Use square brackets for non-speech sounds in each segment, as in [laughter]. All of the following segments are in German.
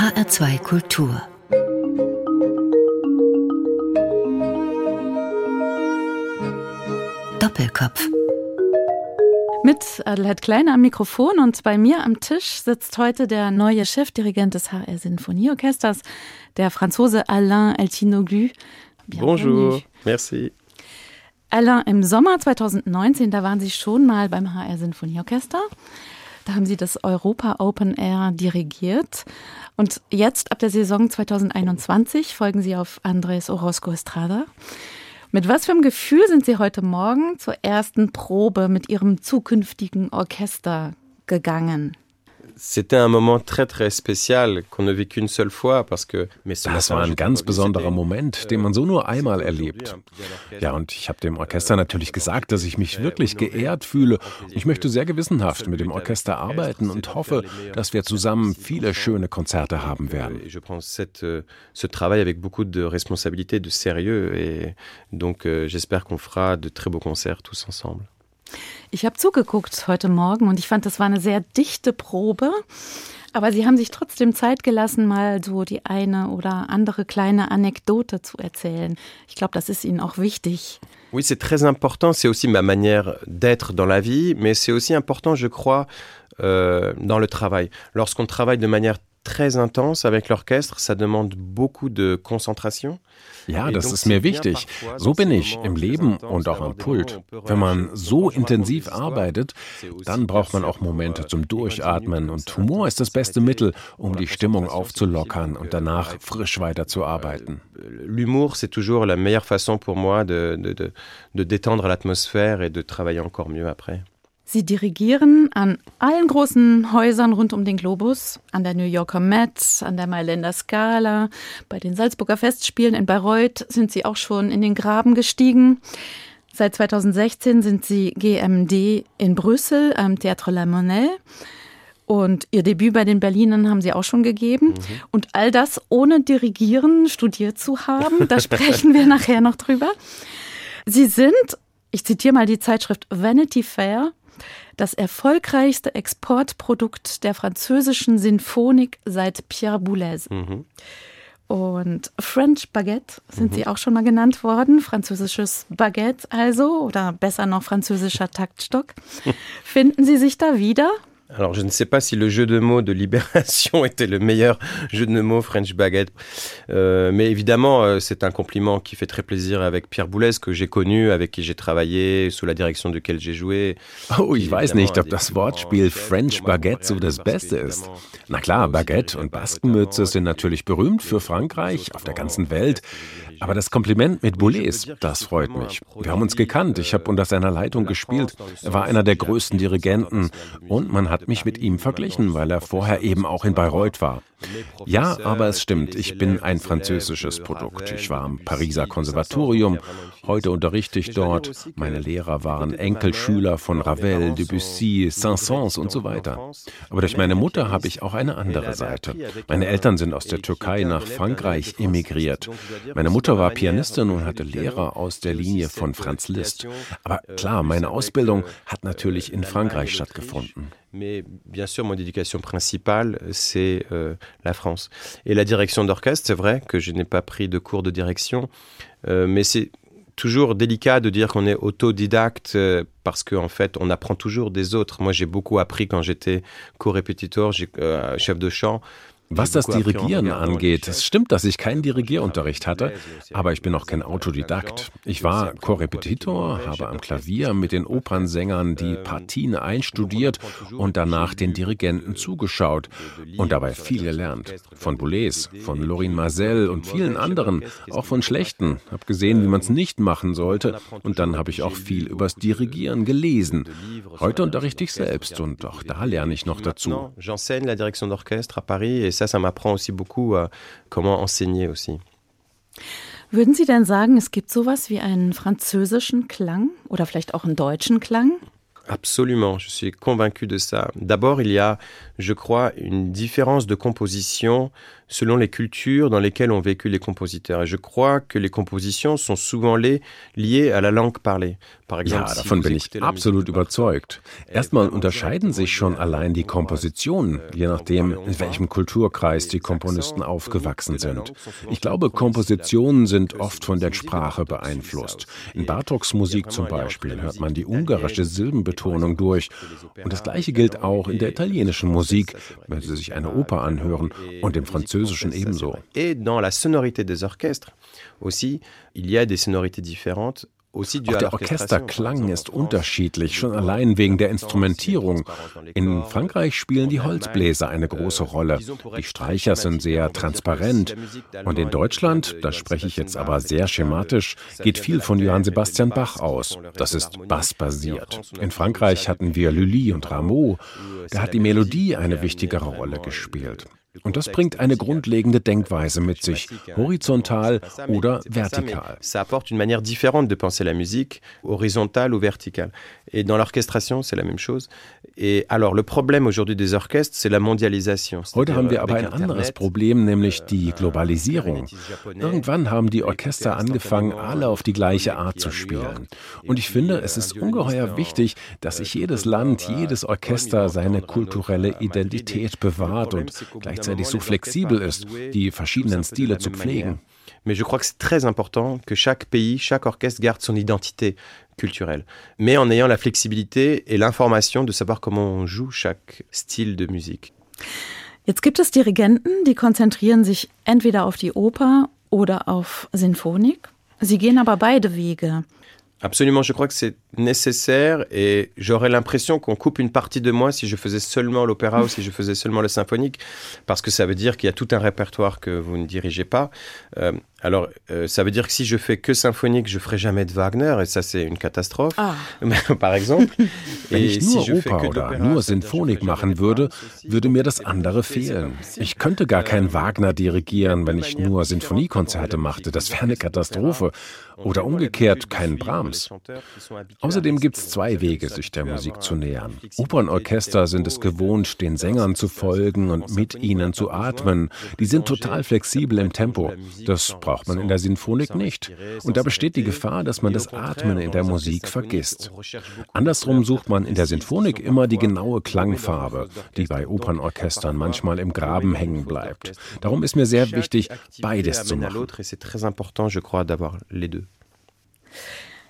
HR2 Kultur Doppelkopf mit Adelheid Kleine am Mikrofon und bei mir am Tisch sitzt heute der neue Chefdirigent des HR Sinfonieorchesters, der Franzose Alain Eltinoglu. Bonjour, merci. Alain, im Sommer 2019, da waren Sie schon mal beim HR Sinfonieorchester. Da haben Sie das Europa Open Air dirigiert. Und jetzt, ab der Saison 2021, folgen Sie auf Andres Orozco Estrada. Mit was für einem Gefühl sind Sie heute Morgen zur ersten Probe mit Ihrem zukünftigen Orchester gegangen? C'était un moment très très spécial qu'on ne vit qu'une seule fois parce que Das war ein ganz besonderer Moment, den man so nur einmal erlebt. Ja, und ich habe dem Orchester natürlich gesagt, dass ich mich wirklich geehrt fühle. Ich möchte sehr gewissenhaft mit dem Orchester arbeiten und hoffe, dass wir zusammen viele schöne Konzerte haben werden. Je prends cette, ce travail avec beaucoup de responsabilité, de sérieux et donc euh, j'espère qu'on fera de très beaux concerts tous ensemble. Ich habe zugeguckt heute Morgen und ich fand, das war eine sehr dichte Probe. Aber Sie haben sich trotzdem Zeit gelassen, mal so die eine oder andere kleine Anekdote zu erzählen. Ich glaube, das ist Ihnen auch wichtig. Oui, c'est très important. C'est aussi ma manière d'être dans la vie, mais c'est aussi important, je crois, euh, dans le travail. Lorsqu'on travaille de manière très intense avec l'orchestre, ça demande beaucoup de concentration. Ja, das ist mir wichtig. So bin ich im Leben und auch am Pult. Wenn man so intensiv arbeitet, dann braucht man auch Momente zum Durchatmen und Humor ist das beste Mittel, um die Stimmung aufzulockern und danach frisch weiterzuarbeiten. L'humour, c'est toujours la meilleure façon pour moi de, de, de, de détendre l'atmosphère et de travailler encore mieux après. Sie dirigieren an allen großen Häusern rund um den Globus, an der New Yorker Met, an der Mailänder Scala, bei den Salzburger Festspielen in Bayreuth sind Sie auch schon in den Graben gestiegen. Seit 2016 sind Sie GMD in Brüssel am Théâtre La Monnaie. Und Ihr Debüt bei den Berlinern haben Sie auch schon gegeben. Mhm. Und all das ohne Dirigieren studiert zu haben. Da [laughs] sprechen wir nachher noch drüber. Sie sind, ich zitiere mal die Zeitschrift Vanity Fair, das erfolgreichste Exportprodukt der französischen Sinfonik seit Pierre Boulez. Mhm. Und French Baguette sind mhm. sie auch schon mal genannt worden. Französisches Baguette also, oder besser noch französischer Taktstock. [laughs] Finden Sie sich da wieder? Alors, je ne sais pas si le jeu de mots de Libération [laughs] était le meilleur jeu de mots French Baguette, euh, mais évidemment, euh, c'est un compliment qui fait très plaisir avec Pierre Boulez, que j'ai connu, avec qui j'ai travaillé, sous la direction duquel j'ai joué. Oh, ich weiß nicht, ob das Wortspiel French Baguette so das Beste ist. Na klar, Baguette und Baskenmütze sind natürlich berühmt für Frankreich, auf der ganzen Welt. Aber das Kompliment mit Boulez, das freut mich. Wir haben uns gekannt, ich habe unter seiner Leitung gespielt. Er war einer der größten Dirigenten und man hat mich mit ihm verglichen, weil er vorher eben auch in Bayreuth war. Ja, aber es stimmt, ich bin ein französisches Produkt. Ich war am Pariser Konservatorium, heute unterrichte ich dort. Meine Lehrer waren Enkelschüler von Ravel, Debussy, Saint-Saëns und so weiter. Aber durch meine Mutter habe ich auch eine andere Seite. Meine Eltern sind aus der Türkei nach Frankreich emigriert. Meine Mutter war Pianistin und hatte Lehrer aus der Linie von Franz Liszt. Aber klar, meine Ausbildung hat natürlich in Frankreich stattgefunden. Mais bien sûr, mon éducation principale, c'est euh, la France. Et la direction d'orchestre, c'est vrai que je n'ai pas pris de cours de direction, euh, mais c'est toujours délicat de dire qu'on est autodidacte euh, parce qu'en en fait, on apprend toujours des autres. Moi, j'ai beaucoup appris quand j'étais co-répétiteur, chef de chant. Was das Dirigieren angeht, es stimmt, dass ich keinen Dirigierunterricht hatte, aber ich bin auch kein Autodidakt. Ich war Korrepetitor, habe am Klavier mit den Opernsängern die Partien einstudiert und danach den Dirigenten zugeschaut und dabei viel gelernt. Von Boulez, von Lorin Marcel und vielen anderen, auch von schlechten. Habe gesehen, wie man es nicht machen sollte und dann habe ich auch viel übers Dirigieren gelesen. Heute unterrichte ich selbst und auch da lerne ich noch dazu. J'enseigne la direction d'orchestre à Paris ça, ça m'apprend aussi beaucoup euh, comment enseigner aussi. Würden Sie denn sagen, es gibt sowas wie einen französischen Klang oder vielleicht auch einen deutschen Klang? Absolument, je suis convaincu de ça. D'abord, il y a je crois, une différence de composition selon les cultures dans lesquelles ont vécu les compositeurs. Et je crois que les compositions sont souvent liées à la langue parlée. Par exemple, ja, davon bin ich absolut überzeugt. Erstmal unterscheiden sich schon allein die Kompositionen, je nachdem, in welchem Kulturkreis die Komponisten aufgewachsen sind. Ich glaube, Kompositionen sind oft von der Sprache beeinflusst. In Bartoks Musik zum Beispiel hört man die ungarische Silbenbetonung durch. Und das Gleiche gilt auch in der italienischen Musik, wenn Sie sich eine Oper anhören, und im Französischen ebenso. Et dans la sonorité des orchestres aussi, il y a des sonorités différentes auch der Orchesterklang ist unterschiedlich, schon allein wegen der Instrumentierung. In Frankreich spielen die Holzbläser eine große Rolle. Die Streicher sind sehr transparent. Und in Deutschland, das spreche ich jetzt aber sehr schematisch, geht viel von Johann Sebastian Bach aus. Das ist bassbasiert. In Frankreich hatten wir Lully und Rameau. Da hat die Melodie eine wichtigere Rolle gespielt. Und das bringt eine grundlegende Denkweise mit sich, horizontal oder vertikal. Ça apporte une manière différente de penser la musique, horizontale ou verticale. Et dans l'orchestration, c'est la même chose. Et alors, le problème aujourd'hui des orchestres, c'est la mondialisation. Heute haben wir aber ein anderes Problem, nämlich die Globalisierung. Irgendwann haben die Orchester angefangen, alle auf die gleiche Art zu spielen. Und ich finde, es ist ungeheuer wichtig, dass sich jedes Land, jedes Orchester seine kulturelle Identität bewahrt und gleichzeitig gleichzeitig so flexibel ist, die verschiedenen Stile zu pflegen. Mais je crois que c'est très important que chaque pays, chaque orchestre garde son identité culturelle, mais en ayant la flexibilité et l'information de savoir comment on joue chaque style de musique. Jetzt gibt es Dirigenten, die konzentrieren sich entweder auf die Oper oder auf Sinfonik. Sie gehen aber beide Wege. Absolument, je crois que c'est nécessaire et j'aurais l'impression qu'on coupe une partie de moi si je faisais seulement l'opéra ou si je faisais seulement le symphonique, parce que ça veut dire qu'il y a tout un répertoire que vous ne dirigez pas. Euh, alors, euh, ça veut dire que si je fais que symphonique, je ferai jamais de Wagner et ça c'est une catastrophe, ah. [laughs] par exemple. Wenn ich nur si Oper oder nur Sinfonik machen würde, würde mir das andere fehlen. Ich könnte gar kein Wagner dirigieren, wenn ich nur Sinfoniekonzerte machte. Das wäre eine Katastrophe. Oder umgekehrt kein Brahms. Außerdem gibt es zwei Wege, sich der Musik zu nähern. Opernorchester sind es gewohnt, den Sängern zu folgen und mit ihnen zu atmen. Die sind total flexibel im Tempo. Das braucht man in der Sinfonik nicht. Und da besteht die Gefahr, dass man das Atmen in der Musik vergisst. Andersrum sucht man in der Sinfonik immer die genaue Klangfarbe, die bei Opernorchestern manchmal im Graben hängen bleibt. Darum ist mir sehr wichtig, beides zu machen.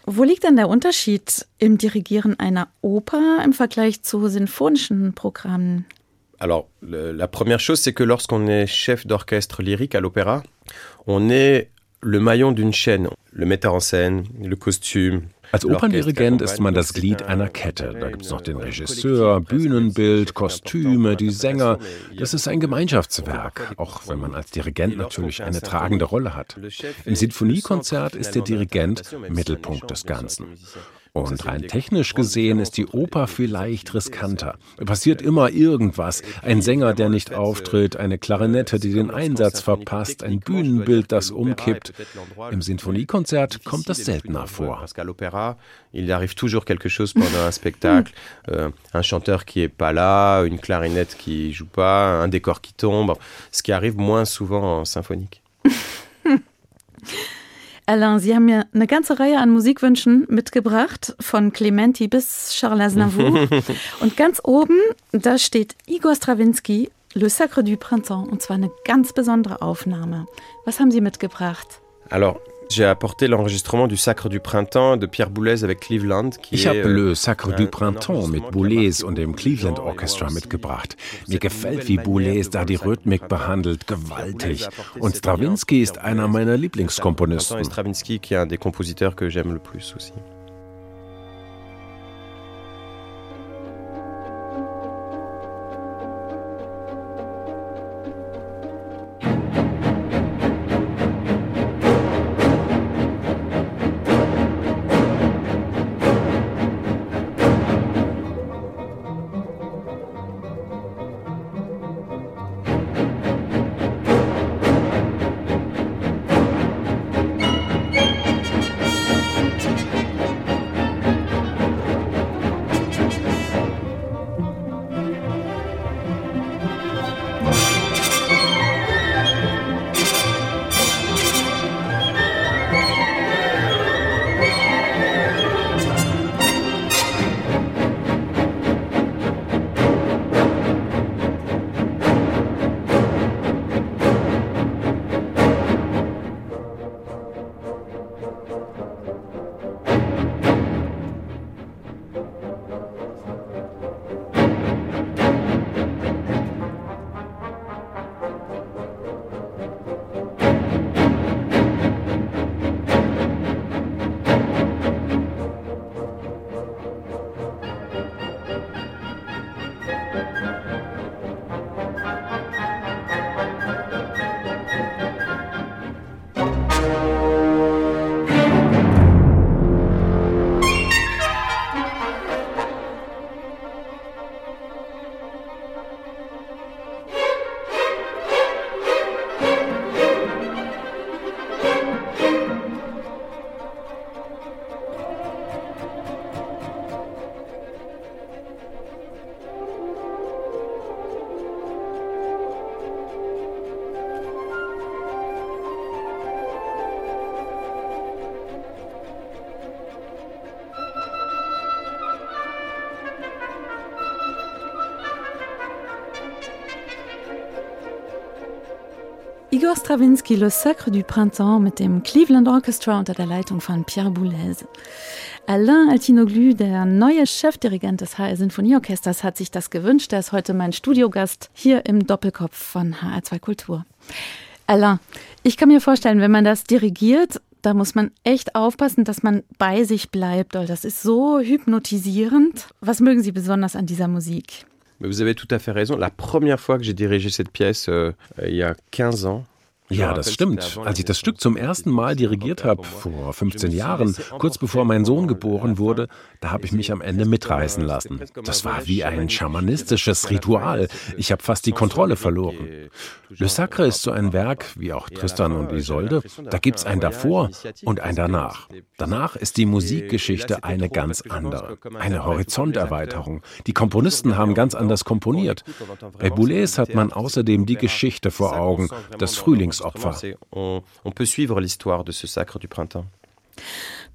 Wo liegt denn der Unterschied im Dirigieren einer Oper im Vergleich zu sinfonischen Programmen? Alors, le, la première chose, c'est que lorsqu'on est chef d'orchestre lyrique à l'opéra, on est le maillon d'une chaîne. Le metteur en scène, le costume, Als Operndirigent ist man das Glied einer Kette. Da gibt es noch den Regisseur, Bühnenbild, Kostüme, die Sänger. Das ist ein Gemeinschaftswerk, auch wenn man als Dirigent natürlich eine tragende Rolle hat. Im Sinfoniekonzert ist der Dirigent Mittelpunkt des Ganzen. Und rein technisch gesehen ist die Oper vielleicht riskanter. Passiert immer irgendwas. Ein Sänger, der nicht auftritt, eine Klarinette, die den Einsatz verpasst, ein Bühnenbild, das umkippt. Im Sinfoniekonzert kommt das seltener vor. Il arrive toujours quelque chose pendant un spectacle. Euh, un chanteur qui est pas là, une clarinette qui joue pas, un décor qui tombe. Ce qui arrive moins souvent en symphonique. [laughs] Alain, Sie haben mir eine ganze Reihe an Musikwünschen mitgebracht, von Clementi bis Charles Aznavour. [laughs] und ganz oben, da steht Igor Strawinski, Le Sacre du Printemps, und zwar eine ganz besondere Aufnahme. Was haben Sie mitgebracht? Alors, J'ai apporté l'enregistrement du Sacre du Printemps de Pierre Boulez avec Cleveland. ich habe Le Sacre du Printemps mit Boulez und dem Cleveland Orchestra mitgebracht. Mir gefällt, wie Boulez da die Rhythmik behandelt, gewaltig. Und Stravinsky ist einer meiner Lieblingskomponisten. Stravinsky, qui est un des compositeurs que j'aime le plus aussi. Igor Stravinsky, Le Sacre du Printemps mit dem Cleveland Orchestra unter der Leitung von Pierre Boulez. Alain Altinoglu, der neue Chefdirigent des HR Sinfonieorchesters, hat sich das gewünscht. Er ist heute mein Studiogast hier im Doppelkopf von HR2 Kultur. Alain, ich kann mir vorstellen, wenn man das dirigiert, da muss man echt aufpassen, dass man bei sich bleibt. Das ist so hypnotisierend. Was mögen Sie besonders an dieser Musik? Vous avez tout à fait raison. La première fois que j'ai dirigé cette pièce, euh, il y a 15 ans, Ja, das stimmt. Als ich das Stück zum ersten Mal dirigiert habe, vor 15 Jahren, kurz bevor mein Sohn geboren wurde, da habe ich mich am Ende mitreißen lassen. Das war wie ein schamanistisches Ritual. Ich habe fast die Kontrolle verloren. Le Sacre ist so ein Werk, wie auch Tristan und Isolde. Da gibt es ein davor und ein danach. Danach ist die Musikgeschichte eine ganz andere. Eine Horizonterweiterung. Die Komponisten haben ganz anders komponiert. Bei Boulez hat man außerdem die Geschichte vor Augen, das Frühlings Todesopfer. On, on peut suivre l'histoire de ce sacre du printemps.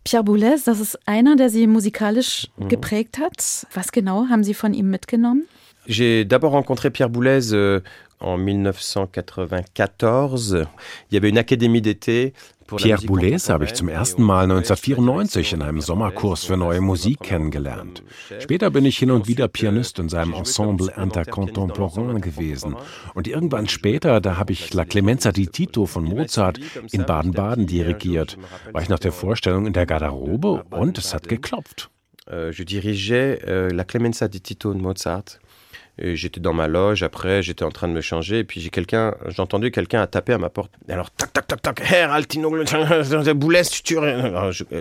Pierre Boulez, das ist einer, der Sie musikalisch mhm. geprägt hat. Was genau haben Sie von ihm mitgenommen? J'ai d'abord rencontré Pierre Boulez euh, en 1994. Il y avait une académie d'été Pierre Boulez habe ich zum ersten Mal 1994 in einem Sommerkurs für neue Musik kennengelernt. Später bin ich hin und wieder Pianist in seinem Ensemble Intercontemporain gewesen. Und irgendwann später, da habe ich La Clemenza di Tito von Mozart in Baden-Baden dirigiert. War ich nach der Vorstellung in der Garderobe und es hat geklopft. Euh, je dirigeais euh, La Clemenza di Tito de Mozart J'étais dans ma loge, après j'étais en train de me changer, et puis j'ai quelqu'un, j'ai entendu quelqu'un a tapé à ma porte. Et alors, tac, tac, tac, tac, Herr Altino [laughs] Boulez, tu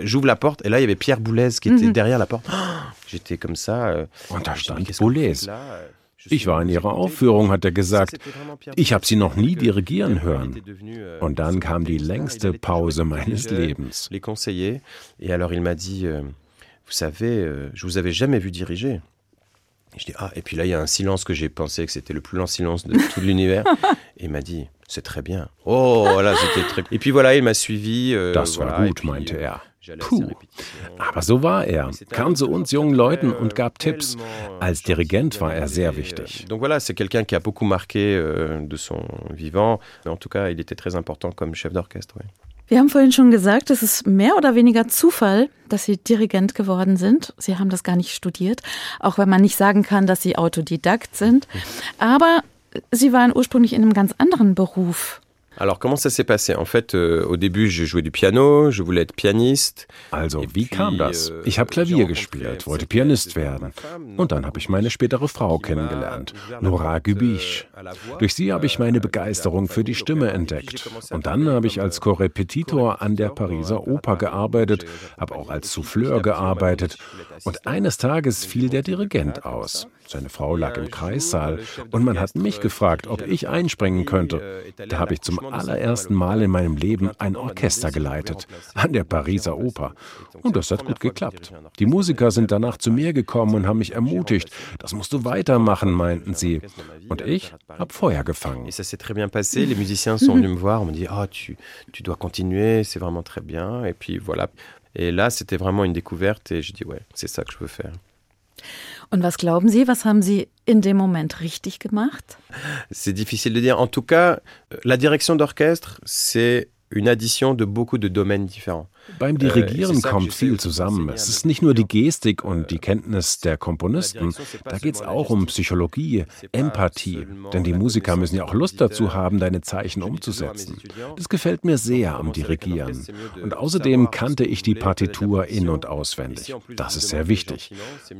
J'ouvre la porte, et là il y avait Pierre Boulez qui était mhm. derrière la porte. [gasps] J'étais comme ça. Euh, da stand Boulez. Ich war in ihrer Aufführung, hat er gesagt. Ich habe sie noch nie dirigieren hören. Euh, Und dann kam die längste Pause meines Lebens. Les conseillers. Et alors il m'a dit, euh, vous savez, je vous avais jamais vu diriger. Et je dis, ah, et puis là, il y a un silence que j'ai pensé que c'était le plus long silence de tout [laughs] l'univers. et il m'a dit, c'est très bien. Oh, voilà, c'était très. Et puis voilà, il m'a suivi. Euh, das war voilà, gut, puis, meinte er. Puh. Aber so war er, kam zu uns jungen Leuten und gab Tipps. Als Dirigent war er sehr wichtig. Donc voilà, c'est quelqu'un qui a beaucoup marqué euh, de son vivant. En tout cas, il était très important comme chef d'orchestre. Oui. Wir haben vorhin schon gesagt, es ist mehr oder weniger Zufall, dass Sie Dirigent geworden sind. Sie haben das gar nicht studiert, auch wenn man nicht sagen kann, dass Sie Autodidakt sind. Aber Sie waren ursprünglich in einem ganz anderen Beruf. Alors comment ça s'est passé En fait, euh, au début, je jouais du piano, je voulais être pianiste. Also, wie kam das? Euh, ich habe Klavier gespielt, wollte Pianist werden. Und dann habe ich meine spätere Frau kennengelernt, Nora Gübisch. Durch sie habe ich meine Begeisterung für die Stimme entdeckt. Und dann habe ich als Korrepetitor an der Pariser Oper gearbeitet, habe auch als Souffleur gearbeitet. Und eines Tages fiel der Dirigent aus. Seine Frau lag im Kreissaal und man hat mich gefragt, ob ich einspringen könnte. Da habe ich zum allerersten Mal in meinem Leben ein Orchester geleitet an der Pariser Oper. Und das hat gut geklappt. Die Musiker sind danach zu mir gekommen und haben mich ermutigt. Das musst du weitermachen, meinten sie. Und ich habe Feuer gefangen. Et ça s'est très bien passé. Les musiciens sont venus me voir, on me dit, oh, tu, tu dois continuer, c'est vraiment très bien. Et puis voilà. Et là, c'était vraiment une découverte et je dis, ouais, c'est ça que je veux faire. Und was glauben Sie, was haben Sie in dem Moment richtig gemacht? C'est difficile de dire. En tout cas, la direction d'orchestre, c'est une addition de beaucoup de domaines différents. Beim Dirigieren kommt viel zusammen. Es ist nicht nur die Gestik und die Kenntnis der Komponisten, da geht es auch um Psychologie, Empathie, denn die Musiker müssen ja auch Lust dazu haben, deine Zeichen umzusetzen. Das gefällt mir sehr am Dirigieren. Und außerdem kannte ich die Partitur in und auswendig. Das ist sehr wichtig.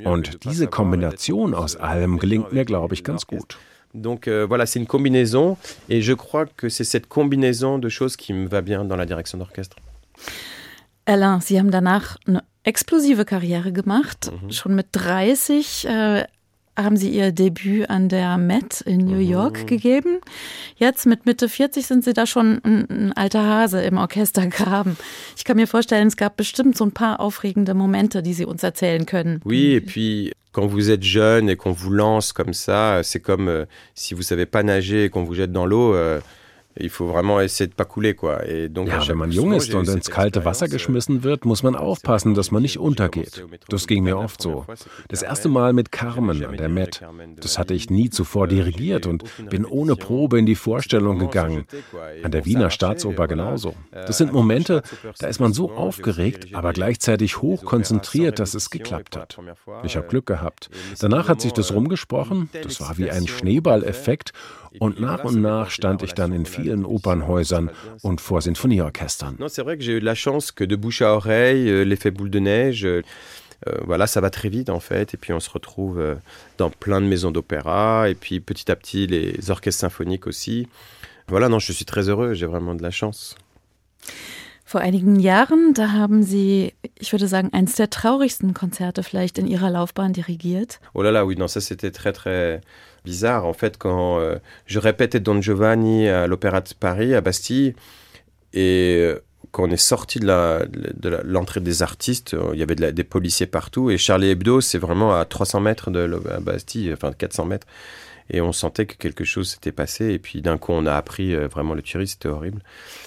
Und diese Kombination aus allem gelingt mir, glaube ich, ganz gut. Donc euh, voilà, c'est une combinaison et je crois que c'est cette combinaison de choses qui me va bien dans la direction d'orchestre. Alain, Sie haben danach eine explosive Karriere gemacht. Mhm. Schon mit 30 äh, haben Sie Ihr Debüt an der Met in New mhm. York mhm. gegeben. Jetzt mit Mitte 40 sind Sie da schon ein, ein alter Hase im Orchestergraben. Ich kann mir vorstellen, es gab bestimmt so ein paar aufregende Momente, die Sie uns erzählen können. Oui, et puis quand vous êtes jeune et qu'on vous lance comme ça, c'est comme euh, si vous savez pas nager et qu'on vous jette dans l'eau. Euh, Il faut vraiment essayer de pas couler, quoi. Et donc, ja, wenn man jung ist und ins kalte Wasser geschmissen wird, muss man aufpassen, dass man nicht untergeht. Das ging mir oft so. Das erste Mal mit Carmen an der Met. Das hatte ich nie zuvor dirigiert und bin ohne Probe in die Vorstellung gegangen. An der Wiener Staatsoper genauso. Das sind Momente, da ist man so aufgeregt, aber gleichzeitig hoch konzentriert, dass es geklappt hat. Ich habe Glück gehabt. Danach hat sich das rumgesprochen. Das war wie ein Schneeballeffekt. Und nach und nach stand ich dann in vielen Opernhäusern und vor Sinfonieorchestern. Non, c'est vrai que j'ai eu de la chance que de bouche à oreille, euh, l'effet boule de neige, euh, euh, voilà, ça va très vite en fait. Et puis on se retrouve euh, dans plein de maisons d'opéra. Et puis petit à petit, les orchestres symphoniques aussi. Voilà, non, je suis très heureux, j'ai vraiment de la chance. Vor einigen Jahren, da haben Sie, ich würde sagen, eines der traurigsten Konzerte vielleicht in Ihrer Laufbahn dirigiert. Oh là là, oui, non, ça c'était très très bizarre. En fait, quand euh, je répétais Don Giovanni à l'Opéra de Paris, à Bastille, et euh, quand on est sorti de l'entrée de des artistes, euh, il y avait de la, des policiers partout, et Charlie Hebdo, c'est vraiment à 300 mètres de la Bastille, enfin 400 mètres. Et on sentait que quelque chose s'était passé. Et puis d'un coup, on a appris vraiment le tuerie, c'était horrible.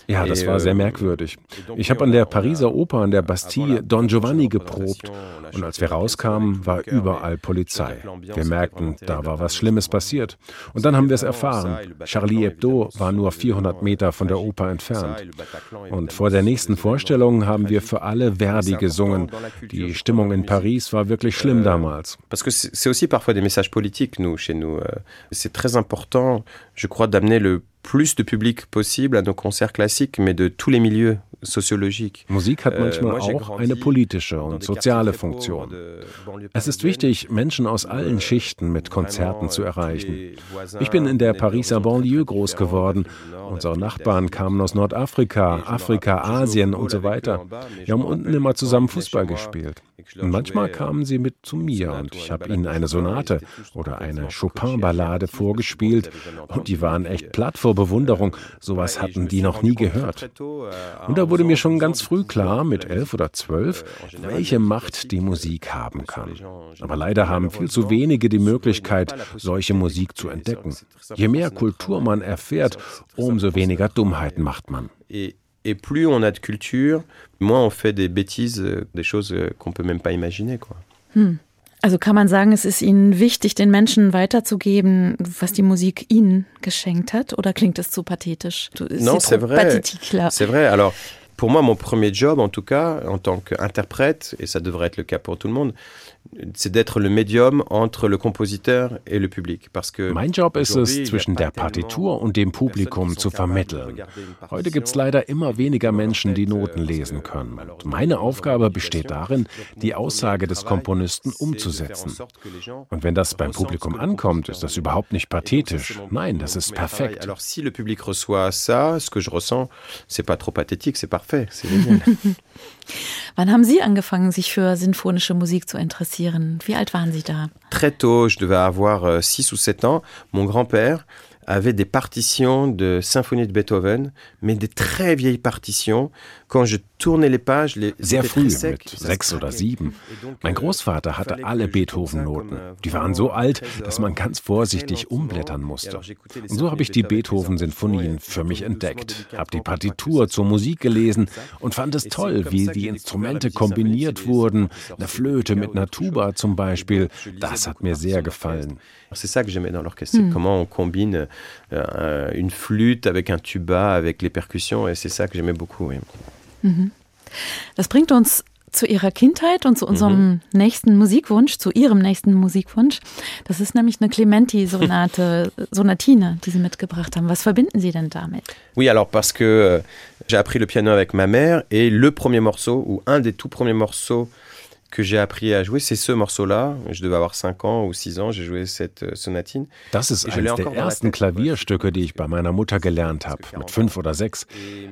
Ja, das war sehr merkwürdig. Ich habe an der Pariser Oper an der Bastille Don Giovanni geprobt und als wir rauskamen, war überall Polizei. Wir merkten, da war was Schlimmes passiert. Und dann haben wir es erfahren. Charlie Hebdo war nur 400 Meter von der Oper entfernt. Und vor der nächsten Vorstellung haben wir für alle Verdi gesungen. Die Stimmung in Paris war wirklich schlimm damals. Parce que c'est aussi parfois des messages politiques, nous, chez nous. C'est très important, je crois, d'amener le plus de public possible à nos concerts classiques, mais de tous les milieux. Musik hat manchmal auch eine politische und soziale Funktion. Es ist wichtig, Menschen aus allen Schichten mit Konzerten zu erreichen. Ich bin in der Pariser Banlieue groß geworden. Unsere Nachbarn kamen aus Nordafrika, Afrika, Asien und so weiter. Wir haben unten immer zusammen Fußball gespielt. Und manchmal kamen sie mit zu mir und ich habe ihnen eine Sonate oder eine Chopin-Ballade vorgespielt und die waren echt platt vor Bewunderung. Sowas hatten die noch nie gehört. Und da wurde mir schon ganz früh klar, mit elf oder zwölf, welche Macht die Musik haben kann. Aber leider haben viel zu wenige die Möglichkeit, solche Musik zu entdecken. Je mehr Kultur man erfährt, umso weniger Dummheiten macht man. Et plus on a de culture, moins on fait des bêtises, des choses qu'on peut même pas imaginer. Quoi. Hm. Also kann man sagen, es ist Ihnen wichtig, den Menschen weiterzugeben, was die Musik Ihnen geschenkt hat, oder klingt es zu pathetisch? Non, c'est vrai. C'est vrai. Alors, pour moi, mon premier job, en tout cas, en tant qu'interprète, et ça devrait être le cas pour tout le monde, c'est d'être le Medium entre le compositeur et le public. Parce que mein Job ist es, zwischen der Partitur und dem Publikum zu vermitteln. Heute gibt es leider immer weniger Menschen, die Noten lesen können. Und meine Aufgabe besteht darin, die Aussage des Komponisten umzusetzen. Und wenn das beim Publikum ankommt, ist das überhaupt nicht pathetisch. Nein, das ist perfekt. Alors si le public reçoit ça, ce que je ressens, c'est pas trop pathétique, c'est parfait, c'est [laughs] génial. Wann haben Sie angefangen, sich für sinfonische Musik zu interessieren? Wie alt waren Sie da? Très tôt, je devais avoir 6 euh, ou 7 ans. Mon grand-père avait des partitions de symphonie de Beethoven, mais des très vieilles partitions. Sehr früh, mit sechs oder sieben. Mein euh, Großvater hatte alle Beethoven-Noten. Euh, die waren so alt, dass man ganz vorsichtig umblättern musste. Und so habe ich die Beethoven-Sinfonien für mich entdeckt, habe die Partitur zur Musik gelesen und fand es toll, wie die Instrumente kombiniert wurden. Eine Flöte mit einer Tuba zum Beispiel. Das hat mir sehr gefallen. C'est ça que j'aimais dans l'orchestre, mm. comment on combine euh, une flûte avec un tuba, avec les percussions, et c'est ça que j'aimais beaucoup. Mhm. Das bringt uns zu Ihrer Kindheit und zu unserem mhm. nächsten Musikwunsch, zu Ihrem nächsten Musikwunsch. Das ist nämlich eine Clementi-Sonate, [laughs] Sonatine, die Sie mitgebracht haben. Was verbinden Sie denn damit? Oui, alors parce que euh, j'ai appris le piano avec ma mère et le premier morceau, ou un des tout premiers morceaux que j'ai appris à jouer, c'est ce morceau-là. Je devais avoir 5 ans ou 6 ans, j'ai joué cette euh, sonatine. Das ist eines der ersten Klavierstücke, die ich bei meiner Mutter gelernt habe, mit 5 oder 6.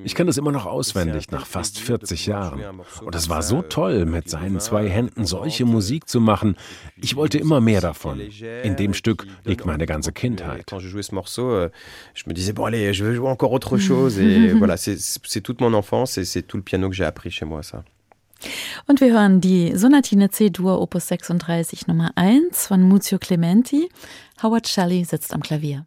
Ich kann es immer noch auswendig, nach fast 40 Jahren. Und es war so toll, mit seinen zwei Händen solche Musik zu machen. Ich wollte immer mehr davon. In dem Stück liegt meine ganze Kindheit. Quand je jouais ce morceau, euh, je me disais, bon allez, je veux jouer encore autre [laughs] chose. Et voilà, c'est toute mon enfance et c'est tout le piano que j'ai appris chez moi, ça. Und wir hören die Sonatine C-Dur Opus 36 Nummer 1 von Muzio Clementi. Howard Shelley sitzt am Klavier.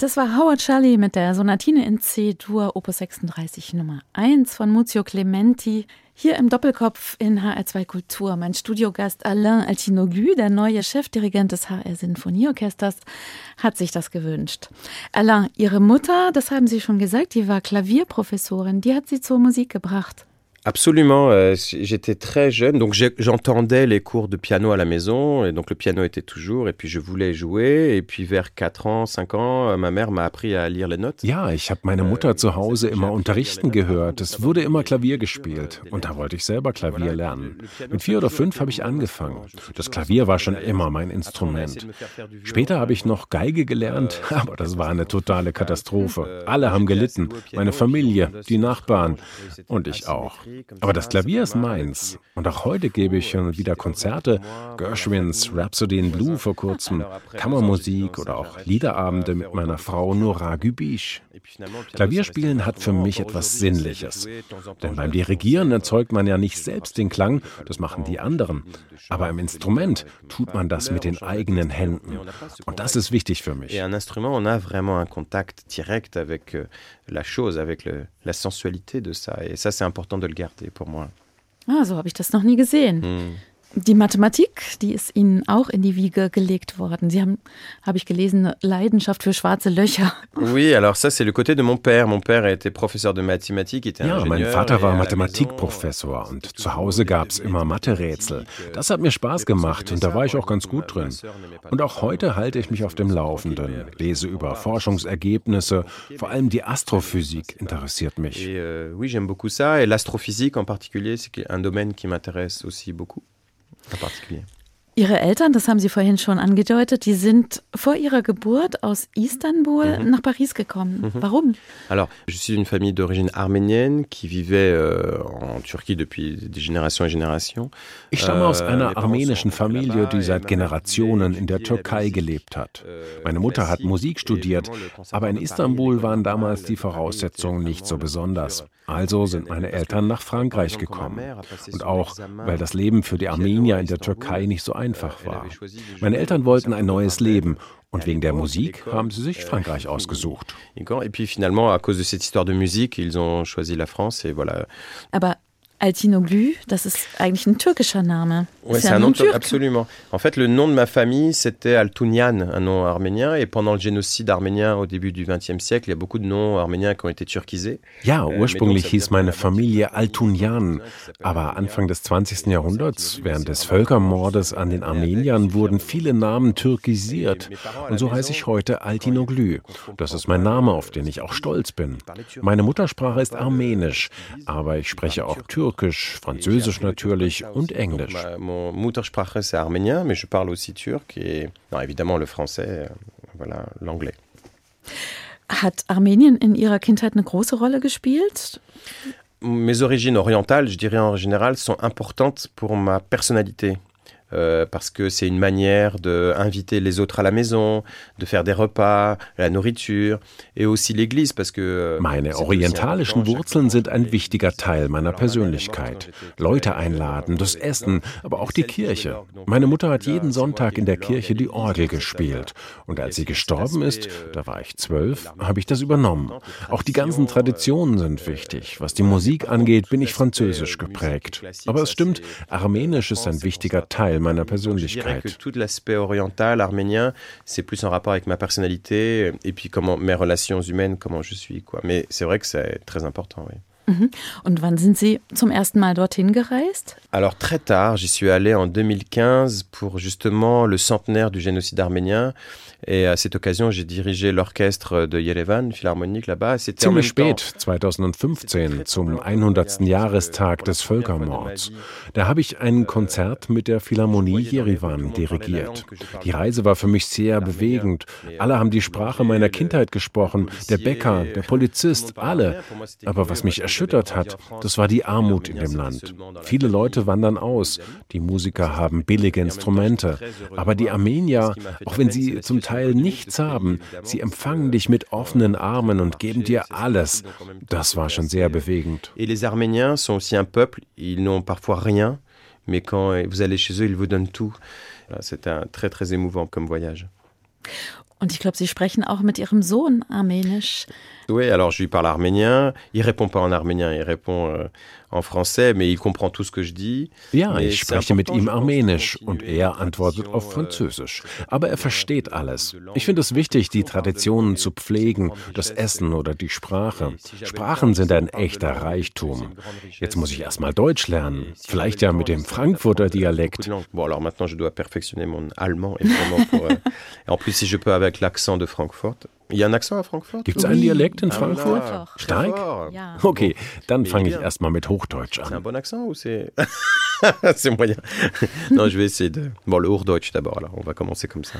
Das war Howard Shelley mit der Sonatine in C-Dur, Opus 36 Nummer 1 von Muzio Clementi. Hier im Doppelkopf in HR2 Kultur. Mein Studiogast Alain Altinoglu, der neue Chefdirigent des HR Sinfonieorchesters, hat sich das gewünscht. Alain, Ihre Mutter, das haben Sie schon gesagt, die war Klavierprofessorin, die hat Sie zur Musik gebracht. Absolument. Euh, j'étais très jeune, donc j'entendais les cours de piano à la maison, et donc le piano était toujours, et puis je voulais jouer, et puis vers 4 ans, 5 ans, euh, ma mère m'a appris à lire les notes. Ja, ich habe meine Mutter zu Hause immer unterrichten gehört. Es wurde immer Klavier gespielt, und da wollte ich selber Klavier lernen. Mit vier oder fünf habe ich angefangen. Das Klavier war schon immer mein Instrument. Später habe ich noch Geige gelernt, [laughs] aber das war eine totale Katastrophe. Alle haben gelitten, meine Familie, die Nachbarn und ich auch. Aber das Klavier ist meins. Und auch heute gebe ich schon wieder Konzerte, Gershwins Rhapsody in Blue vor kurzem, Kammermusik oder auch Liederabende mit meiner Frau Nora Gübisch. Klavierspielen hat für mich etwas Sinnliches. Denn beim Dirigieren erzeugt man ja nicht selbst den Klang, das machen die anderen. Aber im Instrument tut man das mit den eigenen Händen. Und das ist wichtig für mich. un instrument, on a vraiment un contact direct avec euh, la chose, avec la sensualité de ça. Et ça, c'est important de le garder pour moi. Ah, so habe ich das noch nie gesehen. Hm. Die Mathematik, die ist Ihnen auch in die Wiege gelegt worden. Sie haben, habe ich gelesen, eine Leidenschaft für schwarze Löcher. Oui, alors ça c'est le côté de mon père. Mon père était professeur de mathématiques, était Ja, mein Vater war Mathematikprofessor und zu Hause gab es immer Mathe-Rätsel. Das hat mir Spaß gemacht und da war ich auch ganz gut drin. Und auch heute halte ich mich auf dem Laufenden, lese über Forschungsergebnisse, vor allem die Astrophysik interessiert mich. Euh, oui, j'aime beaucoup ça. Et l'astrophysique en particulier, c'est un domaine qui m'intéresse aussi beaucoup. En particulier. Ihre Eltern, das haben Sie vorhin schon angedeutet, die sind vor ihrer Geburt aus Istanbul Mhm. nach Paris gekommen. Warum? Alors, je suis d'une famille d'origine arménienne qui vivait euh, en Turquie depuis des générations et générations. Ich stamme aus Äh, einer armenischen Familie, die seit Generationen in der Türkei gelebt hat. äh, Meine Mutter hat Musik studiert, aber in Istanbul waren damals die Voraussetzungen nicht so besonders. Also sind meine Eltern nach Frankreich gekommen. Und auch, weil das Leben für die Armenier in der Türkei nicht so einfach war. Meine Eltern wollten ein neues Leben. und wegen der Musik haben sie sich Frankreich ausgesucht. Aber Altinoglu, das ist eigentlich ein türkischer Name. Ist c'est ja un nun nom Türke. absolument. En fait, le nom de ma famille, c'était Altounian, un nom arménien. Et pendant le génocide arménien au début du XXe siècle, il y a beaucoup de noms arméniens qui ont été turquisés. Ja, Äh, ursprünglich hieß meine Familie Altunjan, aber Anfang des 20. Jahrhunderts, während des Völkermordes an den Armeniern, wurden viele Namen türkisiert. Und so heiße ich heute Altinoglu. Das ist mein Name, auf den ich auch stolz bin. Meine Muttersprache ist Armenisch, aber ich spreche auch Türkisch, Französisch natürlich und Englisch. Mon Muttersprache, mais je parle aussi turc et non, évidemment le français, euh, voilà, l'anglais. Hat Armenien in Ihrer Kindheit eine große Rolle gespielt? Mes origines orientales, je dirais en général, sont importantes pour ma personnalité. Euh, parce que c'est une manière d'inviter les autres à la maison, de faire des repas, la nourriture et aussi l'église parce que euh, Meine orientalischen Wurzeln sind ein wichtiger Teil meiner Persönlichkeit. Leute einladen, das euh, Essen, aber auch die Kirche. Meine Mutter hat jeden Sonntag in der Kirche die Orgel gespielt. Und als sie gestorben ist, aspect, da euh, war ich zwölf, habe ich das übernommen. Auch die ganzen Traditionen sind wichtig. Was die Musik angeht, bin ich französisch geprägt. Aber es stimmt, Armenisch ist ein wichtiger Teil meiner Je dirais que tout l'aspect oriental, arménien, c'est plus en rapport avec ma personnalité et puis comment mes relations humaines, comment je suis. Quoi. Mais c'est vrai que c'est très important, oui. Und wann sind Sie zum ersten Mal dorthin gereist? Alors très tard, j'y suis allé en 2015 pour justement le centenaire du génocide arménien. Et à cette occasion, j'ai dirigé l'orchestre de Yerevan, philharmonique là-bas. Ziemlich spät, 2015, zum 100. Jahrestag des Völkermords. Da habe ich ein Konzert mit der Philharmonie Jerewan dirigiert. Die Reise war für mich sehr bewegend. Alle haben die Sprache meiner Kindheit gesprochen, der Bäcker, der Polizist, alle. Aber was mich erschüttert hat, das war die Armut in dem Land. Viele Leute wandern aus. Die Musiker haben billige Instrumente. Aber die Armenier, auch wenn sie zum Teil nichts haben, sie empfangen dich mit offenen Armen und geben dir alles. Das war schon sehr bewegend. Et les Arméniens sont aussi un peuple, ils n'ont parfois rien, mais quand vous allez chez eux, ils vous donnent tout. C'était très très émouvant comme voyage. Und ich glaube, Sie sprechen auch mit Ihrem Sohn Armenisch. Oui, alors je lui parle arménien. Il répond pas en arménien, il répond euh, en français, mais il comprend tout ce que je dis. Ja, ich spreche mit ihm Armenisch und er antwortet auf Französisch. Aber er versteht alles. Ich finde es wichtig, die Traditionen zu pflegen, das Essen oder die Sprache. Sprachen sind ein echter Reichtum. Jetzt muss ich erst mal Deutsch lernen. Vielleicht ja mit dem Frankfurter Dialekt. Bon, alors maintenant je dois perfectionner mon allemand, évidemment. Pour, euh, [laughs] en plus, si je peux avec l'accent de Francfort. Il y accent à Francfort Gibt es einen Dialekt in Frankfurt? Stark? Ja. Okay, dann fange ich erstmal mit Hochdeutsch an. C'est un bon accent ou c'est. c'est moyen. non, je vais essayer de. Bon, le Hochdeutsch d'abord, alors on va commencer comme ça.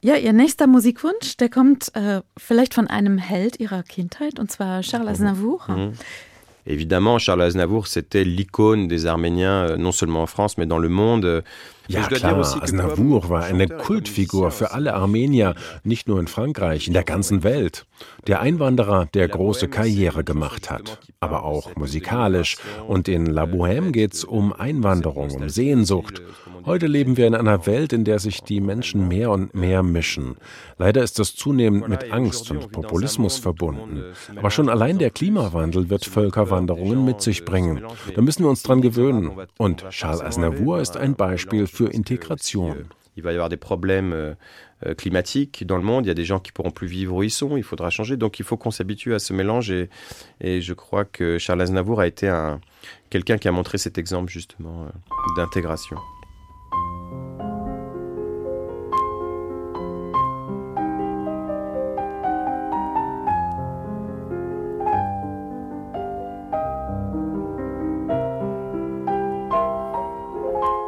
Ja, Ihr nächster Musikwunsch, der kommt äh, vielleicht von einem Held Ihrer Kindheit, und zwar Charles Aznavour. Mhm. Évidemment, Charles Aznavour, c'était l'icône des Arméniens, euh, non seulement en France, mais dans le monde. Ja klar, Aznavour war eine Kultfigur für alle Armenier, nicht nur in Frankreich, in der ganzen Welt. Der Einwanderer, der große Karriere gemacht hat, aber auch musikalisch. Und in La Bohème geht es um Einwanderung, um Sehnsucht. Heute leben wir in einer Welt, in der sich die Menschen mehr und mehr mischen. Leider ist das zunehmend mit Angst und Populismus verbunden. Aber schon allein der Klimawandel wird Völkerwanderungen mit sich bringen. Da müssen wir uns dran gewöhnen. Und Charles Aznavour ist ein Beispiel für Intégration. Il va y avoir des problèmes euh, euh, climatiques dans le monde. Il y a des gens qui pourront plus vivre où ils sont. Il faudra changer. Donc il faut qu'on s'habitue à ce mélange. Et, et, je crois que Charles Aznavour a été un, quelqu'un qui a montré cet exemple justement euh, d'intégration.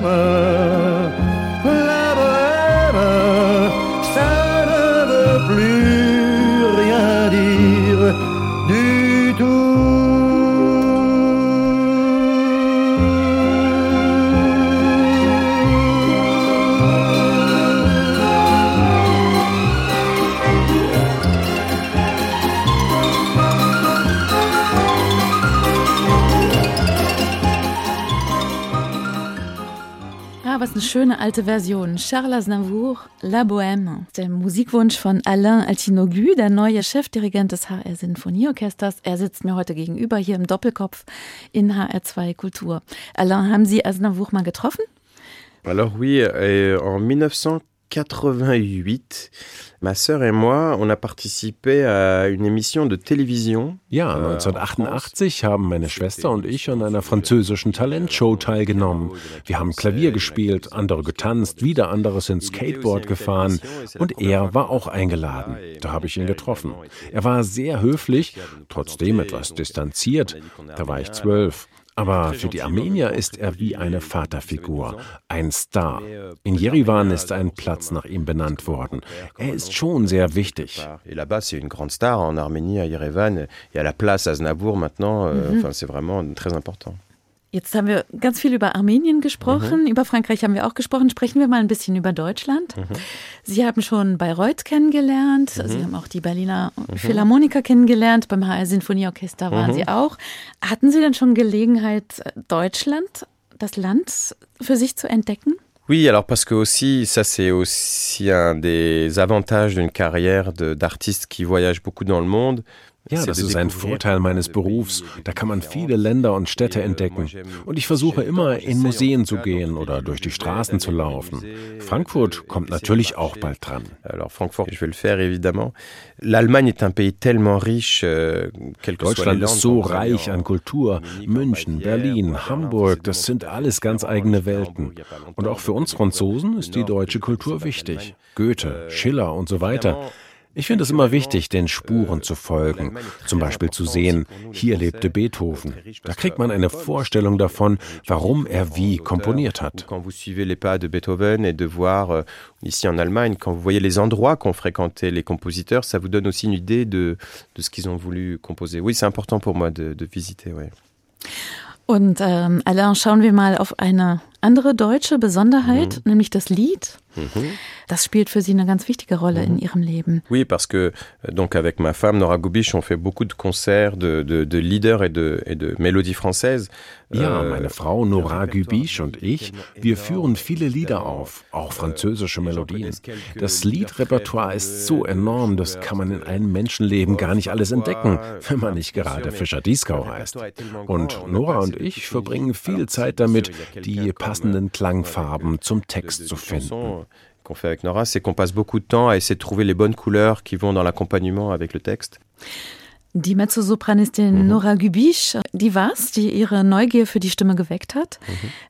la eine schöne alte Version. Charles Aznavour, La Bohème. Der Musikwunsch von Alain Altinogu, der neue Chefdirigent des HR Sinfonieorchesters. Er sitzt mir heute gegenüber hier im Doppelkopf in HR2 Kultur. Alain, haben Sie Aznavour mal getroffen? Alors oui, en 1900. 88, ma sœur et moi, on a participé à une émission de télévision. Ja, 1988 haben meine Schwester und ich an einer französischen Talentshow teilgenommen. Wir haben Klavier gespielt, andere getanzt, wieder anderes ins Skateboard gefahren und er war auch eingeladen. Da habe ich ihn getroffen. Er war sehr höflich, trotzdem etwas distanziert. Da war ich zwölf. Aber für die Armenier ist er wie eine Vaterfigur, ein Star. In Jerewan ist ein Platz nach ihm benannt worden. Er ist schon sehr wichtig. Et Jetzt haben wir ganz viel über Armenien gesprochen, über Frankreich haben wir auch gesprochen. Sprechen wir mal ein bisschen über Deutschland. Sie haben schon Bayreuth kennengelernt, Sie haben auch die Berliner Philharmoniker kennengelernt, beim HR Sinfonieorchester waren Sie auch. Hatten Sie denn schon Gelegenheit, Deutschland, das Land für sich zu entdecken? Oui, alors parce que aussi, ça c'est aussi un des avantages d'une carrière de- d'artiste qui voyage beaucoup dans le monde. Ja, das ist ein Vorteil meines Berufs. Da kann man viele Länder und Städte entdecken. Und ich versuche immer in Museen en zu gehen oder durch die Straßen zu laufen. Frankfurt kommt natürlich auch bald dran. Euh, Deutschland ist so reich an Kultur. München, Berlin, Hamburg, das sind alles ganz eigene Welten. Und auch für uns Franzosen ist die deutsche Kultur wichtig. Goethe, Schiller und so weiter. Ich finde es immer wichtig, den Spuren zu folgen. Zum Beispiel zu sehen, hier lebte Beethoven. Da kriegt man eine Vorstellung davon, warum er wie komponiert hat. Quand vous suivez les pas de Beethoven et de voir euh, ici en Allemagne, quand vous voyez les endroits qu'ont fréquenté les compositeurs, ça vous donne aussi une idée de, de ce qu'ils ont voulu composer. Oui, c'est important pour moi de, de visiter. Ouais. Und ähm, Alain, schauen wir mal auf eine andere deutsche Besonderheit, nämlich das Lied. Das spielt für Sie eine ganz wichtige Rolle in Ihrem Leben. Oui, parce que euh, donc avec ma femme Nora Goubich, on fait beaucoup de concerts de, de, de leaders et de, et de mélodies françaises. Ja, Euh, meine Frau Nora Gübisch und ich, wir führen viele Lieder auf, auch französische Melodien. Das Liedrepertoire ist so enorm, das kann man in einem Menschenleben gar nicht alles entdecken, [laughs] wenn man nicht gerade Fischer Dieskau heißt. Und Nora und ich verbringen viel Zeit damit, die passenden Klangfarben zum Text zu finden. Qu'on fait avec Nora, c'est qu'on passe beaucoup de temps à essayer de trouver les bonnes couleurs qui vont dans l'accompagnement avec le texte. Die Mezzosopranistin Nora Gübisch, die war's, die ihre Neugier für die Stimme geweckt hat.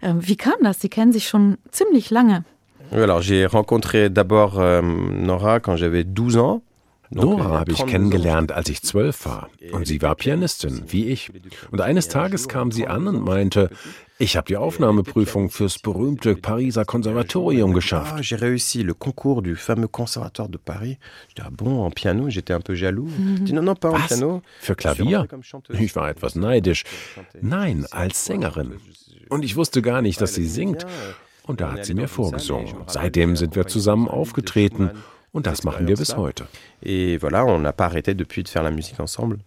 Ähm, Wie kam das? Sie kennen sich schon ziemlich lange. Oui, alors j'ai rencontré d'abord euh, Nora quand j'avais 12 ans. Nora habe ich 32 kennengelernt, als ich zwölf war. Und sie war Pianistin, wie ich. Und eines Tages kam sie an und meinte, ich habe die Aufnahmeprüfung fürs berühmte Pariser Konservatorium Ah, geschafft. j'ai réussi le concours du fameux conservatoire de Paris. Ah bon, en piano, j'étais un peu jaloux. Dis, non, non, pas en piano. Für Klavier? Ich war etwas neidisch. Nein, als Sängerin. Und ich wusste gar nicht, dass sie singt. Und da hat sie mir vorgesungen. Seitdem sind wir zusammen aufgetreten. Und das machen wir bis heute. Et voilà, on n'a pas arrêté depuis de faire la musique ensemble.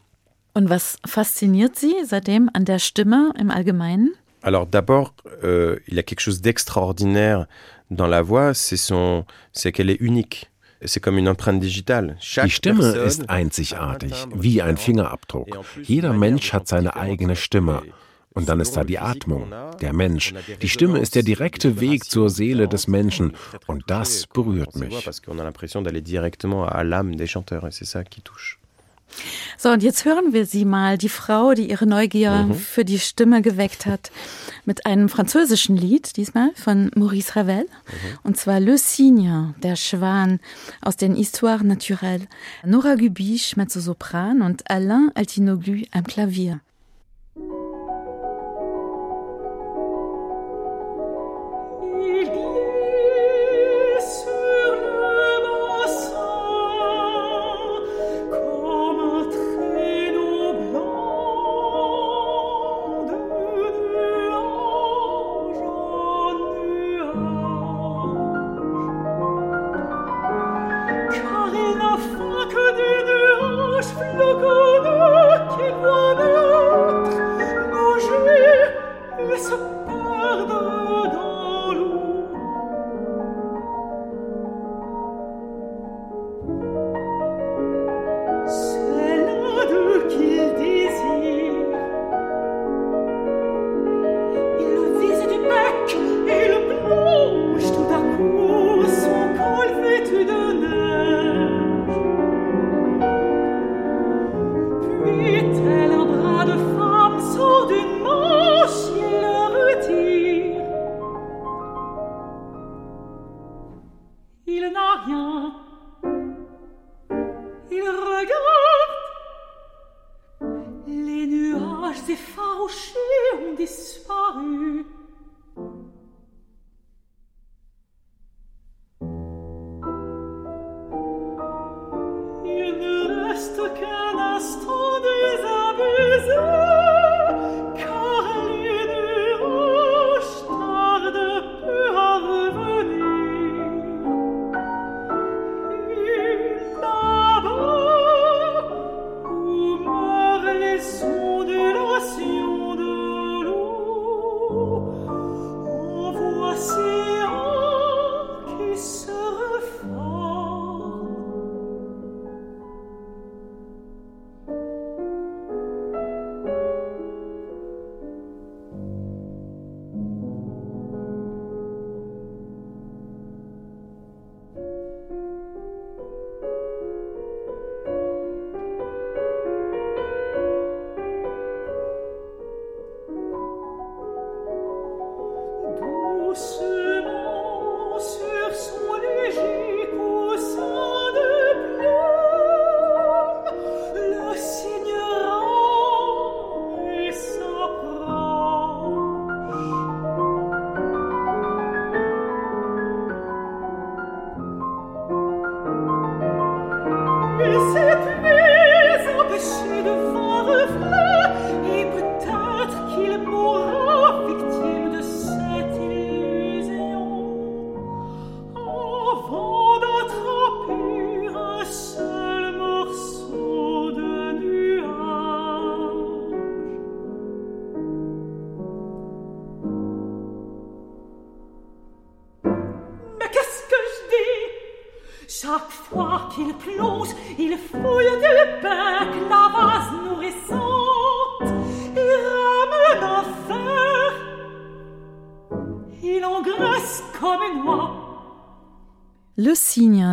Und was fasziniert Sie seitdem an der Stimme im Allgemeinen? Alors d'abord, euh, il y a quelque chose d'extraordinaire dans la voix, c'est son, c'est qu'elle est unique. C'est comme une empreinte digitale. Chaque Die Stimme personne ist einzigartig, wie ein. Fingerabdruck. Jeder Mensch hat seine eigene Stimme. Und dann ist da die Atmung, der Mensch. Die Stimme ist der direkte Weg zur Seele des Menschen. Und das berührt mich. So, und jetzt hören wir sie mal, die Frau, die ihre Neugier mhm. für die Stimme geweckt hat, mit einem französischen Lied, diesmal von Maurice Ravel, mhm. und zwar Le Cygne, der Schwan aus den Histoires Naturelles, Nora Gubiche, Mezzosopran und Alain Altinoglu am Klavier.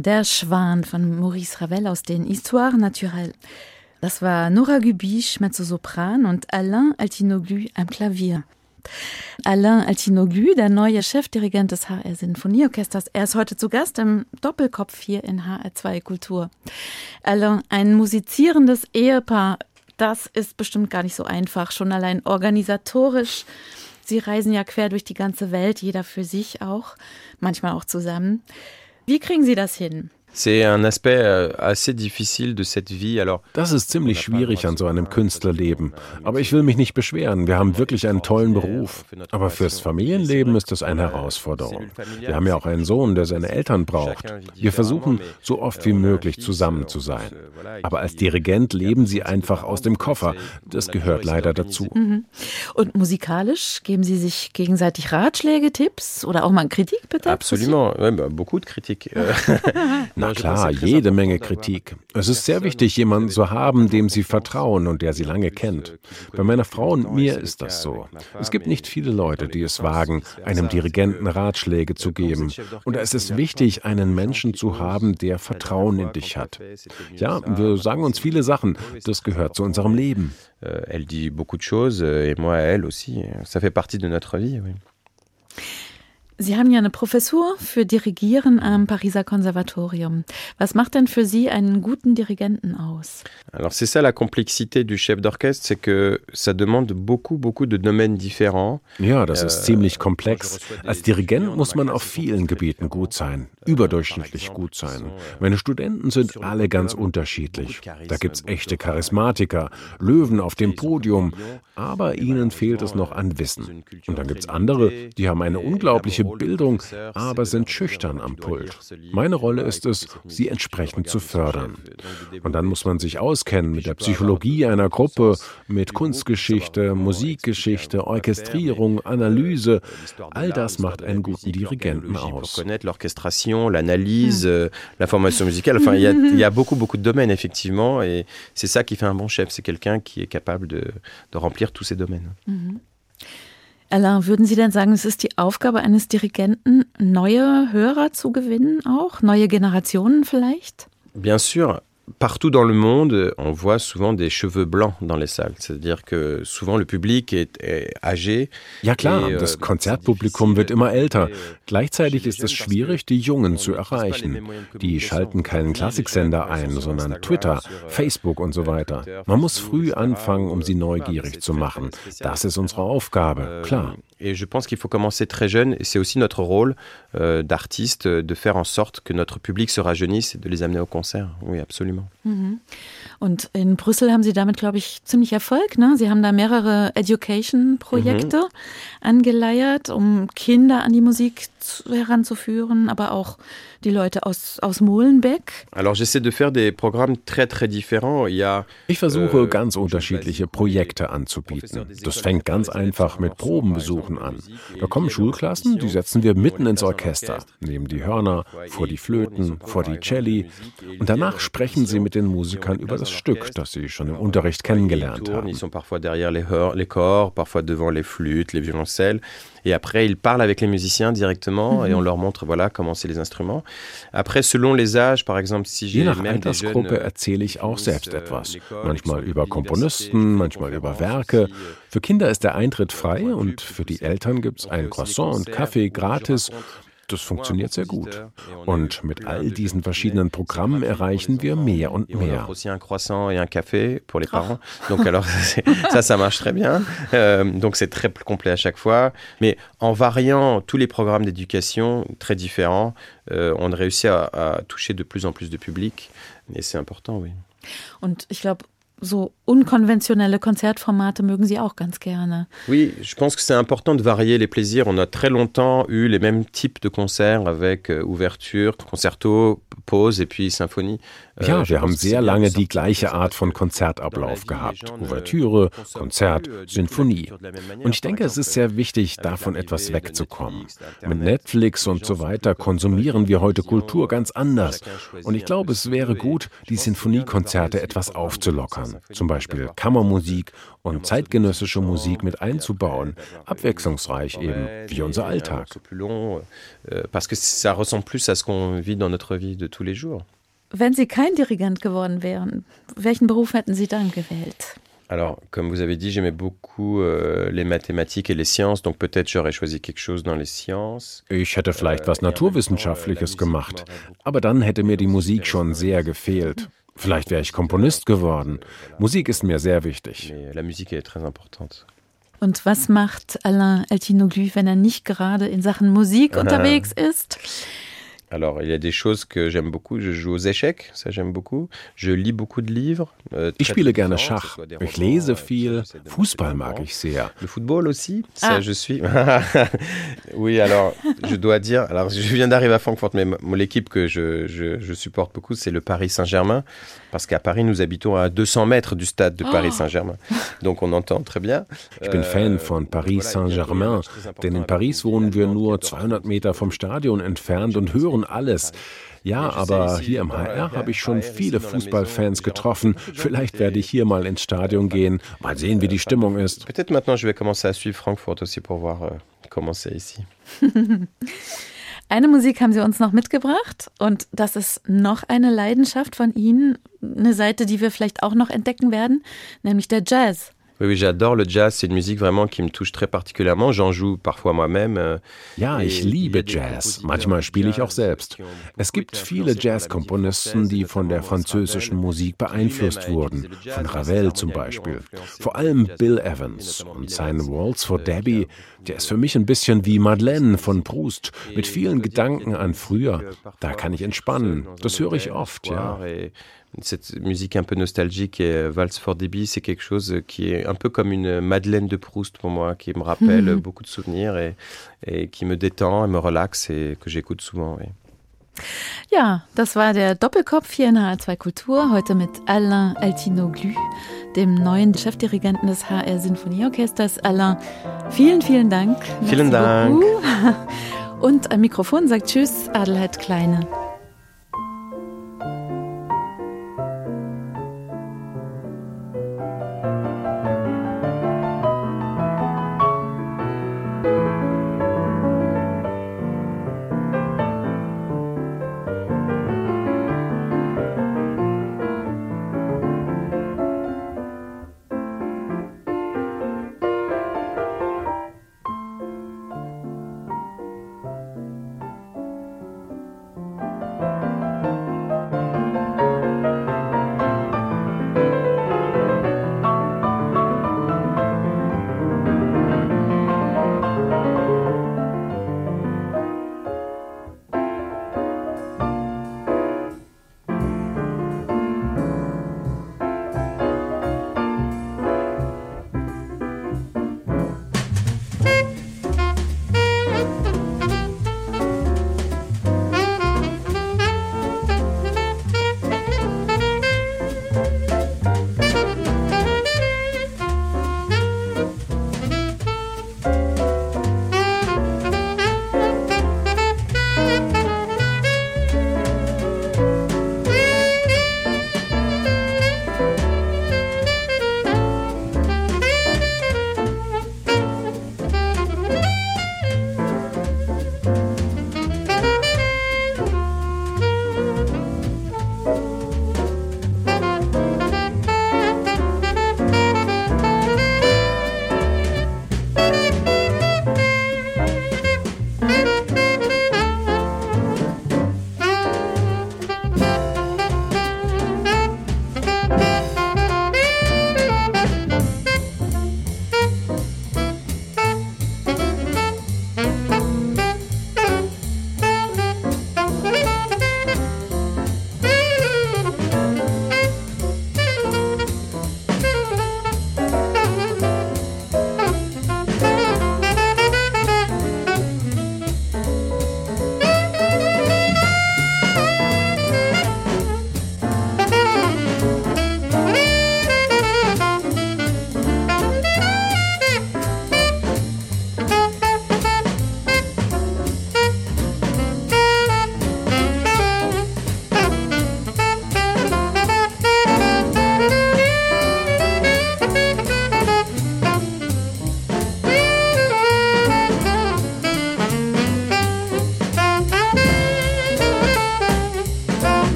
Der Schwan von Maurice Ravel aus den Histoires Naturelles. Das war Nora Gubiche, Mezzosopran und Alain Altinoglu am Klavier. Alain Altinoglu, der neue Chefdirigent des HR Sinfonieorchesters, er ist heute zu Gast im Doppelkopf hier in HR2 Kultur. Alain, ein musizierendes Ehepaar, das ist bestimmt gar nicht so einfach, schon allein organisatorisch. Sie reisen ja quer durch die ganze Welt, jeder für sich auch, manchmal auch zusammen. Wie kriegen Sie das hin? C'est un aspect euh, assez difficile de cette vie. Alors, das ist ziemlich schwierig an so einem Künstlerleben. Aber ich will mich nicht beschweren. Wir haben wirklich einen tollen Beruf. Aber fürs Familienleben ist das eine Herausforderung. Wir haben ja auch einen Sohn, der seine Eltern braucht. Wir versuchen, so oft wie möglich zusammen zu sein. Aber als Dirigent leben sie einfach aus dem Koffer. Das gehört leider dazu. Mhm. Und musikalisch geben Sie sich gegenseitig Ratschläge, Tipps oder auch mal Kritik bitte? Absolument. beaucoup de Kritik. [laughs] Na klar, jede Menge Kritik. Es ist sehr wichtig, jemanden zu haben, dem Sie vertrauen und der Sie lange kennt. Bei meiner Frau und mir ist das so. Es gibt nicht viele Leute, die es wagen, einem Dirigenten Ratschläge zu geben. Und es ist wichtig, einen Menschen zu haben, der Vertrauen in dich hat. Ja, wir sagen uns viele Sachen. Das gehört zu unserem Leben. Euh, elle dit beaucoup de choses et moi elle aussi. Ça fait partie de notre vie. Oui. Sie haben ja eine Professur für Dirigieren am Pariser Konservatorium. Was macht denn für Sie einen guten Dirigenten aus? Alors c'est ça la complexité du chef d'orchestre, c'est que ça demande beaucoup beaucoup de domaines différents. Ja, das ist ziemlich komplex. Als Dirigent muss man auf vielen Gebieten gut sein, überdurchschnittlich gut sein. Meine Studenten sind alle ganz unterschiedlich. Da gibt's echte Charismatiker, Löwen auf dem Podium, aber ihnen fehlt es noch an Wissen. Und dann gibt's andere, die haben eine unglaubliche Bildung, aber sind schüchtern am Pult. Meine Rolle ist es, sie entsprechend zu fördern. Und dann muss man sich auskennen mit der Psychologie einer Gruppe, mit Kunstgeschichte, Musikgeschichte, Orchestrierung, Analyse. All das macht einen guten Dirigenten aus. L'analyse, euh, la formation musicale, enfin, il y, a, il y a beaucoup, beaucoup de domaines, effectivement, et c'est ça qui fait un bon chef, c'est quelqu'un qui est capable de, de remplir tous ces domaines. Alain, würden Sie denn sagen, es ist die Aufgabe eines Dirigenten, neue Hörer zu gewinnen, auch neue Generationen vielleicht? Bien sûr. Partout dans le monde, on voit souvent des cheveux blancs dans les salles. C'est-à-dire que souvent le public est, est âgé. Ja klar, euh, das Konzertpublikum wird immer älter. Gleichzeitig ist es schwierig, die Jungen zu erreichen. Die schalten keinen Klassiksender ein, sondern Twitter, Facebook und so weiter. Man muss früh anfangen, um sie neugierig zu machen. Das ist unsere Aufgabe, klar. Et je pense qu'il faut commencer très jeune, et c'est aussi notre rôle euh, d'artiste de faire en sorte que notre public se rajeunisse et de les amener au concert. Oui, absolument. Mhm. Und in Brüssel haben Sie damit, glaube ich, ziemlich Erfolg. Ne? Sie haben da mehrere Education-Projekte mhm. angeleiert, um Kinder an die Musik zu, heranzuführen, aber auch die Leute aus, aus Molenbeek. Ich versuche euh, ganz unterschiedliche Projekte anzubieten. Das fängt ganz einfach mit Probenbesuchen an. Da kommen Schulklassen, die setzen wir mitten ins Orchester, nehmen die Hörner, vor die Flöten, vor die Celli und danach sprechen sie mit den Musikern über das Stück, das sie schon im Unterricht kennengelernt haben. Et après, ils parlent avec les musiciens directement mhm. et on leur montre voilà comment c'est les Instruments. Après, selon les âges, par exemple, si j'ai Je nach Altersgruppe euh, erzähle ich auch selbst euh, etwas. Manchmal über Komponisten, manchmal über Werke. Für Kinder ist der Eintritt frei und für die Eltern gibt es ein Croissant und Kaffee gratis das funktioniert sehr gut. Und mit all diesen verschiedenen Programmen erreichen wir mehr und mehr. Donc [laughs] alors ça, ça marche très bien. Euh, donc c'est très complet à chaque fois. Mais en variant tous les programmes d'éducation très différents, euh, on réussit à, à toucher de plus en plus de public. Et c'est important, oui. Und ich glaube, so unkonventionelle Konzertformate mögen Sie auch ganz gerne. Oui, je pense que c'est important de varier les plaisirs. On a très longtemps eu les mêmes types de concerts avec euh, ouverture, concerto, pause et puis symphonie. Euh, ja, wir haben sehr lange die gleiche Art von Konzertablauf gehabt. Ouvertüre, Konzert, euh, Sinfonie. Und ich denke, es ist sehr wichtig, davon etwas wegzukommen. Mit Netflix und so weiter konsumieren wir heute Kultur ganz anders. Und ich glaube, es wäre gut, die Sinfoniekonzerte etwas aufzulockern. Zum Beispiel Kammermusik und zeitgenössische Musik mit einzubauen. Abwechslungsreich eben, wie unser Alltag. Parce que ça ressemble plus à ce qu'on vit dans notre vie de tous les jours. Wenn Sie kein Dirigent geworden wären, welchen Beruf hätten Sie dann gewählt? Alors, comme vous avez dit, j'aimais beaucoup euh, les mathématiques et les sciences, donc peut-être j'aurais choisi quelque chose dans les sciences. Ich hätte vielleicht was Naturwissenschaftliches gemacht, aber dann hätte mir die Musik schon sehr gefehlt. Vielleicht wäre ich Komponist geworden. Musik ist mir sehr wichtig. Importante. Und was macht Alain Eltinoglu, wenn er nicht gerade in Sachen Musik [laughs] unterwegs ist? Alors, il y a des choses que j'aime beaucoup. Je joue aux échecs, ça j'aime beaucoup. Je lis beaucoup de livres. Euh, ich spiele gerne Schach. Ich lese viel. Fußball mag ich sehr. Le football aussi, ça ah. je suis. [laughs] oui, alors, je dois dire, alors je viens d'arriver à Francfort, mais l'équipe que je, je, je, supporte beaucoup, c'est le Paris Saint-Germain. Parce qu'à Paris, nous habitons à 200 mètres du stade de Paris oh. Saint-Germain. [laughs] Donc on entend très bien. Ich bin Fan von Paris Saint-Germain, denn in Paris wohnen wir nur 200 Meter vom Stadion entfernt und hören alles. Ja, aber hier im HR habe ich schon viele Fußballfans getroffen. Vielleicht werde ich hier mal ins Stadion gehen, mal sehen, wie die Stimmung ist. Peut-être maintenant je vais commencer à suivre Frankfurt aussi pour voir euh, comment c'est ici. [laughs] Eine Musik haben Sie uns noch mitgebracht und das ist noch eine Leidenschaft von Ihnen, eine Seite, die wir vielleicht auch noch entdecken werden, nämlich der Jazz. Oui, oui j'adore le Jazz. C'est une musique vraiment qui me touche très particulièrement. J'en joue parfois moi-même. Euh, ja, ich liebe Jazz. Manchmal spiele ich auch selbst. Es gibt viele Jazzkomponisten, die von der französischen Musik beeinflusst wurden. Von Ravel zum Beispiel. Vor allem Bill Evans und sein Waltz for Debbie. Der ist für mich ein bisschen wie Madeleine von Proust. Mit vielen Gedanken an früher. Da kann ich entspannen. Das höre ich oft, ja. Cette musique un peu nostalgique et Valse for Debbie, c'est quelque chose qui est un peu comme une Madeleine de Proust pour moi, qui me rappelle mhm. [laughs] beaucoup de souvenirs et, et, qui me détend et me relaxe et que j'écoute souvent. Oui. Ja, das war der Doppelkopf hier in HR2 Kultur, heute mit Alain Altinoglu, dem neuen Chefdirigenten des HR Sinfonieorchesters. Alain, vielen, vielen Dank. Vielen Dank. [laughs] Und am Mikrofon sagt Tschüss, Adelheid Kleine.